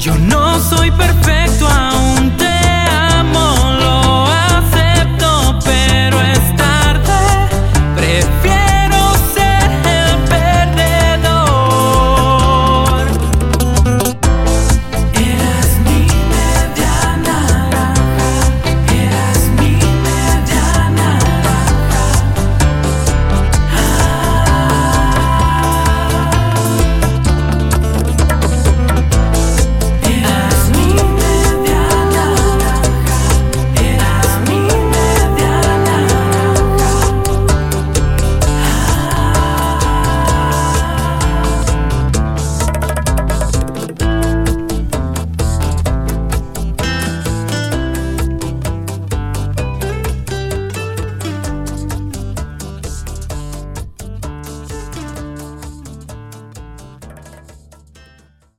Yo no soy perfecto aún.